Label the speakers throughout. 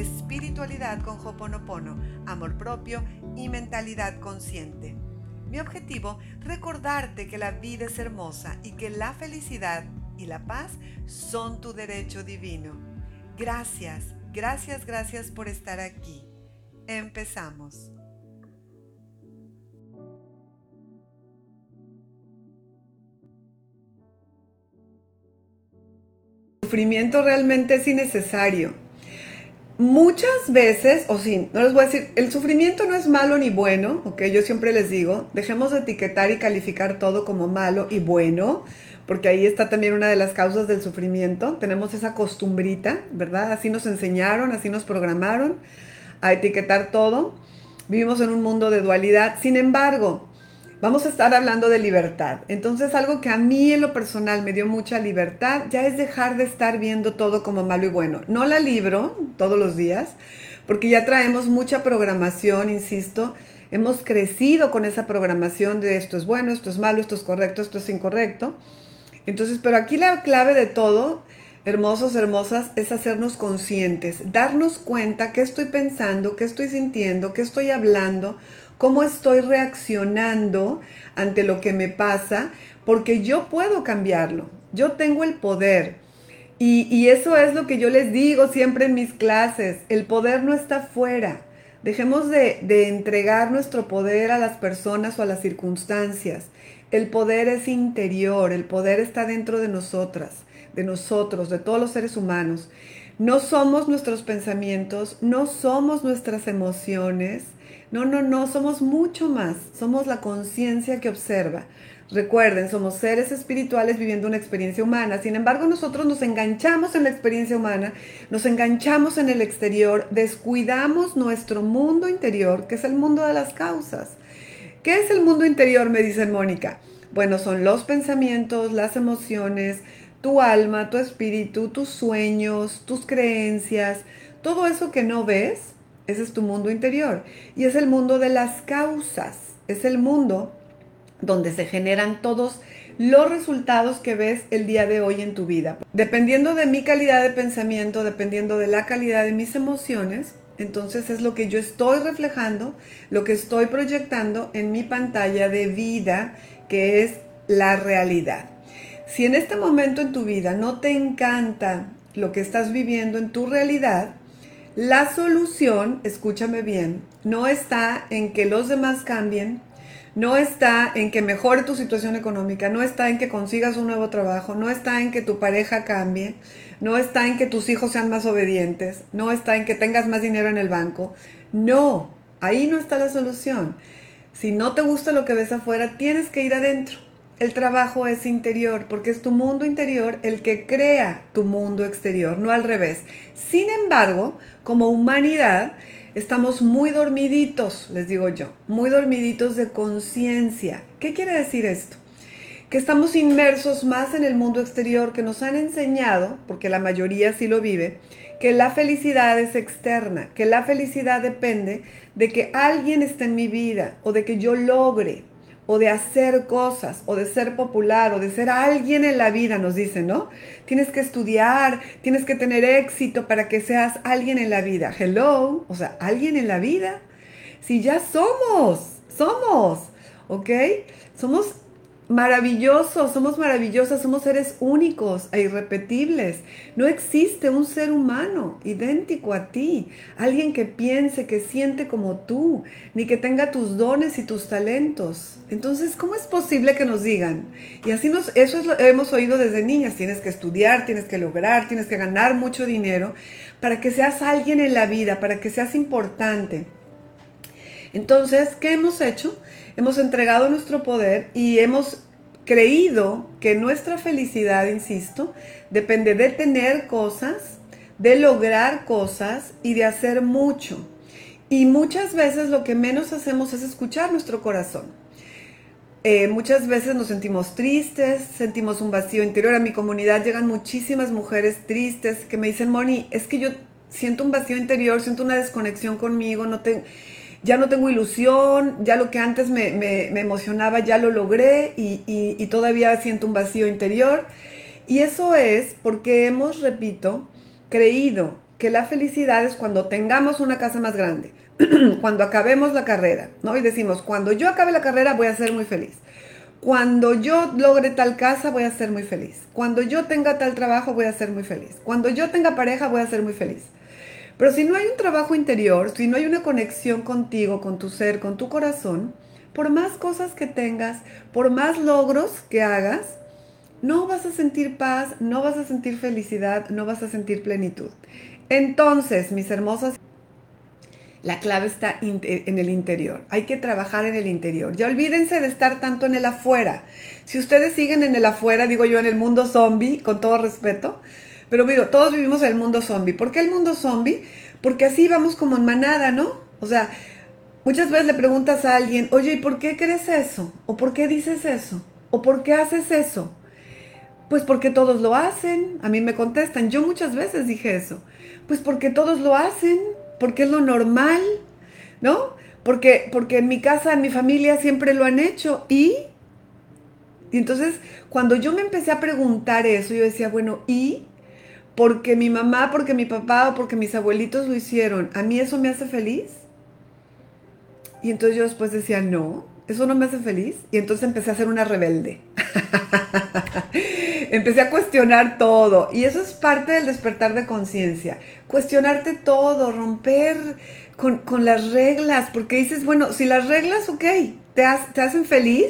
Speaker 1: Espiritualidad con Hoponopono, amor propio y mentalidad consciente. Mi objetivo, recordarte que la vida es hermosa y que la felicidad y la paz son tu derecho divino. Gracias, gracias, gracias por estar aquí. Empezamos. sufrimiento realmente es innecesario. Muchas veces, o sí, no les voy a decir, el sufrimiento no es malo ni bueno, ok, yo siempre les digo, dejemos de etiquetar y calificar todo como malo y bueno, porque ahí está también una de las causas del sufrimiento, tenemos esa costumbrita, ¿verdad? Así nos enseñaron, así nos programaron a etiquetar todo, vivimos en un mundo de dualidad, sin embargo, Vamos a estar hablando de libertad. Entonces algo que a mí en lo personal me dio mucha libertad ya es dejar de estar viendo todo como malo y bueno. No la libro todos los días porque ya traemos mucha programación, insisto. Hemos crecido con esa programación de esto es bueno, esto es malo, esto es correcto, esto es incorrecto. Entonces, pero aquí la clave de todo, hermosos, hermosas, es hacernos conscientes, darnos cuenta qué estoy pensando, qué estoy sintiendo, qué estoy hablando, cómo estoy reaccionando ante lo que me pasa, porque yo puedo cambiarlo, yo tengo el poder. Y, eso es lo que yo les digo siempre en mis clases, el poder no está fuera. Dejemos de, de entregar nuestro poder a las personas o a las circunstancias. El poder es interior, el poder está dentro de nosotras, de nosotros, de todos los seres humanos. No somos nuestros pensamientos, no somos nuestras emociones, no, no, no, somos mucho más. Somos la conciencia que observa. Recuerden, somos seres espirituales viviendo una experiencia humana. Sin embargo, nosotros nos enganchamos en la experiencia humana, nos enganchamos en el exterior, descuidamos nuestro mundo interior, que es el mundo de las causas. ¿Qué es el mundo interior? Me dice Mónica. Bueno, son los pensamientos, las emociones, tu alma, tu espíritu, tus sueños, tus creencias, todo eso que no ves, ese es tu mundo interior. Y es el mundo de las causas. Es el mundo donde se generan todos los resultados que ves el día de hoy en tu vida. Dependiendo de mi calidad de pensamiento, dependiendo de la calidad de mis emociones, entonces es lo que yo estoy reflejando, lo que estoy proyectando en mi pantalla de vida, que es la realidad. Si en este momento en tu vida no te encanta lo que estás viviendo en tu realidad, la solución, escúchame bien, no está en que los demás cambien, no está en que mejore tu situación económica, no está en que consigas un nuevo trabajo, no está en que tu pareja cambie, no está en que tus hijos sean más obedientes, no está en que tengas más dinero en el banco. No, ahí no está la solución. Si no te gusta lo que ves afuera, tienes que ir adentro. El trabajo es interior, porque es tu mundo interior el que crea tu mundo exterior, no al revés. Sin embargo, como humanidad, estamos muy dormiditos, les digo yo, muy dormiditos de conciencia. ¿Qué quiere decir esto? Que estamos inmersos más en el mundo exterior, que nos han enseñado, porque la mayoría sí lo vive, que la felicidad es externa, que la felicidad depende de que alguien esté en mi vida o de que yo logre o de hacer cosas, o de ser popular, o de ser alguien en la vida, nos dicen, ¿no? Tienes que estudiar, tienes que tener éxito para que seas alguien en la vida. Hello, o sea, alguien en la vida. Si ya somos, somos, ¿ok? Somos maravillosos, somos maravillosas, somos seres únicos e irrepetibles. No existe un ser humano idéntico a ti, alguien que piense, que siente como tú, ni que tenga tus dones y tus talentos. Entonces, ¿cómo es posible que nos digan? Y así nos, eso es lo hemos oído desde niñas, tienes que estudiar, tienes que lograr, tienes que ganar mucho dinero para que seas alguien en la vida, para que seas importante. Entonces, ¿qué hemos hecho? Hemos entregado nuestro poder y hemos creído que nuestra felicidad, insisto, depende de tener cosas, de lograr cosas y de hacer mucho. Y muchas veces lo que menos hacemos es escuchar nuestro corazón. Eh, muchas veces nos sentimos tristes, sentimos un vacío interior. A mi comunidad llegan muchísimas mujeres tristes que me dicen, Moni, es que yo siento un vacío interior, siento una desconexión conmigo, no tengo ya no tengo ilusión, ya lo que antes me, emocionaba ya lo logré y, todavía siento un vacío interior. Y eso es porque hemos, repito, creído que la felicidad es cuando tengamos una casa más grande, cuando acabemos la carrera, ¿no? Y decimos, cuando yo acabe la carrera voy a ser muy feliz. Cuando yo logre tal casa voy a ser muy feliz. Cuando yo tenga tal trabajo voy a ser muy feliz. Cuando yo tenga pareja voy a ser muy feliz. Pero si no hay un trabajo interior, si no hay una conexión contigo, con tu ser, con tu corazón, por más cosas que tengas, por más logros que hagas, no vas a sentir paz, no vas a sentir felicidad, no vas a sentir plenitud. Entonces, mis hermosas, la clave está en el interior. Hay que trabajar en el interior. Ya olvídense de estar tanto en el afuera. Si ustedes siguen en el afuera, digo yo, en el mundo zombie, con todo respeto, pero digo, todos vivimos en el mundo zombie. ¿Por qué el mundo zombie? Porque así vamos como en manada, ¿no? O sea, muchas veces le preguntas a alguien, oye, ¿y por qué crees eso? ¿O por qué dices eso? ¿O por qué haces eso? Pues porque todos lo hacen. A mí me contestan. Yo muchas veces dije eso. Pues porque todos lo hacen, porque es lo normal, ¿no? Porque, porque en mi casa, en mi familia siempre lo han hecho. ¿Y? Y entonces, cuando yo me empecé a preguntar eso, yo decía, bueno, ¿y? Porque mi mamá, porque mi papá o porque mis abuelitos lo hicieron, ¿a mí eso me hace feliz? Y entonces yo después decía, no, eso no me hace feliz. Y entonces empecé a ser una rebelde. empecé a cuestionar todo. Y eso es parte del despertar de conciencia. Cuestionarte todo, romper con, las reglas. Porque dices, bueno, si las reglas, ok, te, te hacen feliz,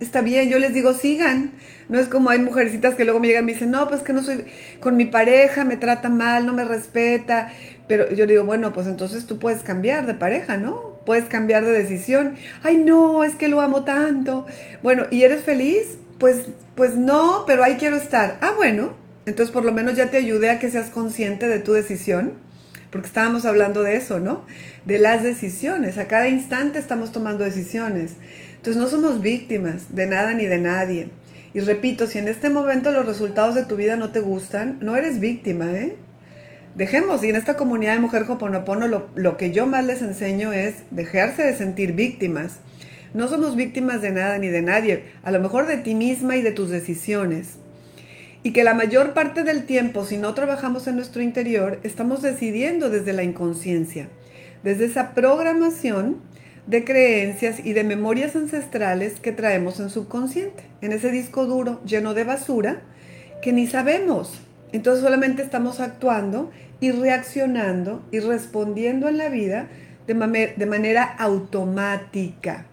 Speaker 1: está bien, yo les digo, sigan. No es como hay mujercitas que luego me llegan y me dicen, no, pues que no soy, con mi pareja me trata mal, no me respeta. Pero yo digo, bueno, pues entonces tú puedes cambiar de pareja, ¿no? Puedes cambiar de decisión. Ay, no, es que lo amo tanto. Bueno, ¿y eres feliz? Pues, pues no, pero ahí quiero estar. Ah, bueno, entonces por lo menos ya te ayudé a que seas consciente de tu decisión, porque estábamos hablando de eso, ¿no? De las decisiones. A cada instante estamos tomando decisiones. Entonces no somos víctimas de nada ni de nadie. Y repito, si en este momento los resultados de tu vida no te gustan, no eres víctima, ¿eh? Dejemos, y en esta comunidad de Mujer Hoponopono lo, lo que yo más les enseño es dejarse de sentir víctimas. No somos víctimas de nada ni de nadie, a lo mejor de ti misma y de tus decisiones. Y que la mayor parte del tiempo, si no trabajamos en nuestro interior, estamos decidiendo desde la inconsciencia, desde esa programación de creencias y de memorias ancestrales que traemos en subconsciente, en ese disco duro lleno de basura que ni sabemos. Entonces solamente estamos actuando y reaccionando y respondiendo en la vida de, de manera automática.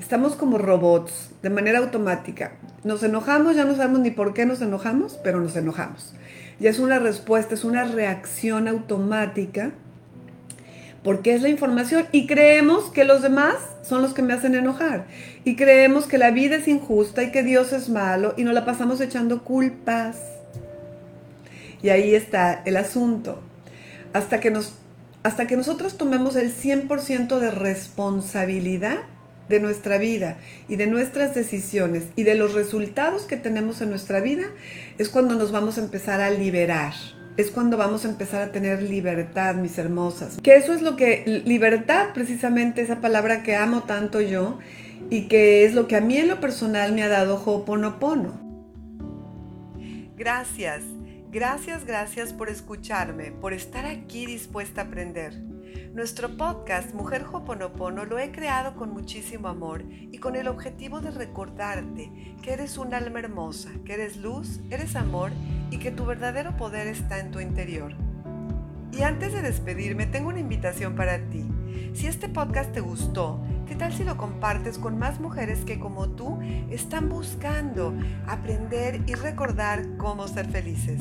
Speaker 1: Estamos como robots, de manera automática. Nos enojamos, ya no sabemos ni por qué nos enojamos, pero nos enojamos. Y es una respuesta, es una reacción automática porque es la información y creemos que los demás son los que me hacen enojar y creemos que la vida es injusta y que Dios es malo y nos la pasamos echando culpas. Y ahí está el asunto. Hasta que, nos, hasta que nosotros tomemos el 100% de responsabilidad de nuestra vida y de nuestras decisiones y de los resultados que tenemos en nuestra vida, es cuando nos vamos a empezar a liberar es cuando vamos a empezar a tener libertad, mis hermosas. Que eso es lo que, libertad, precisamente esa palabra que amo tanto yo y que es lo que a mí en lo personal me ha dado Ho'oponopono. Gracias, gracias, gracias por escucharme, por estar aquí dispuesta a aprender. Nuestro podcast Mujer Hoponopono lo he creado con muchísimo amor y con el objetivo de recordarte que eres un alma hermosa, que eres luz, eres amor y que tu verdadero poder está en tu interior. Y antes de despedirme, tengo una invitación para ti. Si este podcast te gustó, ¿qué tal si lo compartes con más mujeres que como tú están buscando aprender y recordar cómo ser felices?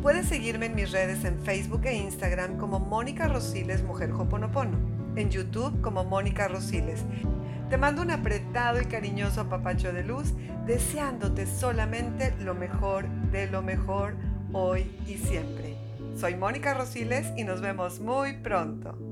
Speaker 1: Puedes seguirme en mis redes en Facebook e Instagram como Mónica Rosiles Mujer Hoponopono, en YouTube como Mónica Rosiles. Te mando un apretado y cariñoso apapacho de luz, deseándote solamente lo mejor de lo mejor hoy y siempre. Soy Mónica Rosiles y nos vemos muy pronto.